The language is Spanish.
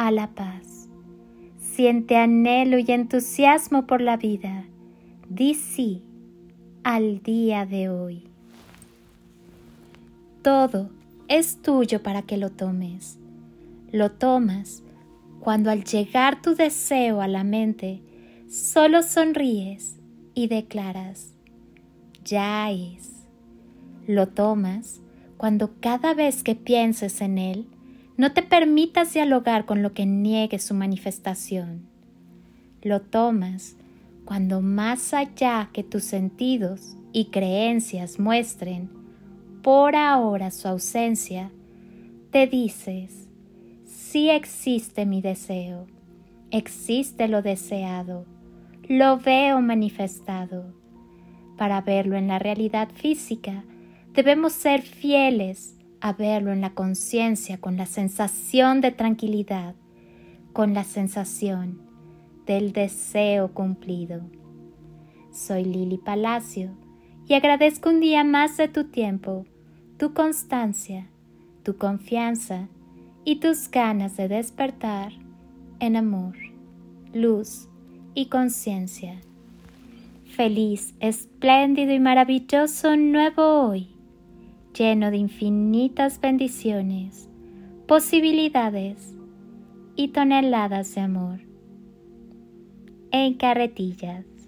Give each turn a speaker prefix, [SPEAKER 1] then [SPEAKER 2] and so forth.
[SPEAKER 1] a la paz. Siente anhelo y entusiasmo por la vida. Di sí al día de hoy. Todo es tuyo para que lo tomes. Lo tomas cuando al llegar tu deseo a la mente, solo sonríes y declaras, ya es. Lo tomas cuando cada vez que pienses en él, no te permitas dialogar con lo que niegue su manifestación. Lo tomas cuando más allá que tus sentidos y creencias muestren por ahora su ausencia, te dices, sí existe mi deseo, existe lo deseado, lo veo manifestado. Para verlo en la realidad física, debemos ser fieles a verlo en la conciencia con la sensación de tranquilidad, con la sensación del deseo cumplido. Soy Lili Palacio y agradezco un día más de tu tiempo, tu constancia, tu confianza y tus ganas de despertar en amor, luz y conciencia. Feliz, espléndido y maravilloso nuevo hoy, lleno de infinitas bendiciones, posibilidades y toneladas de amor. En carretillas.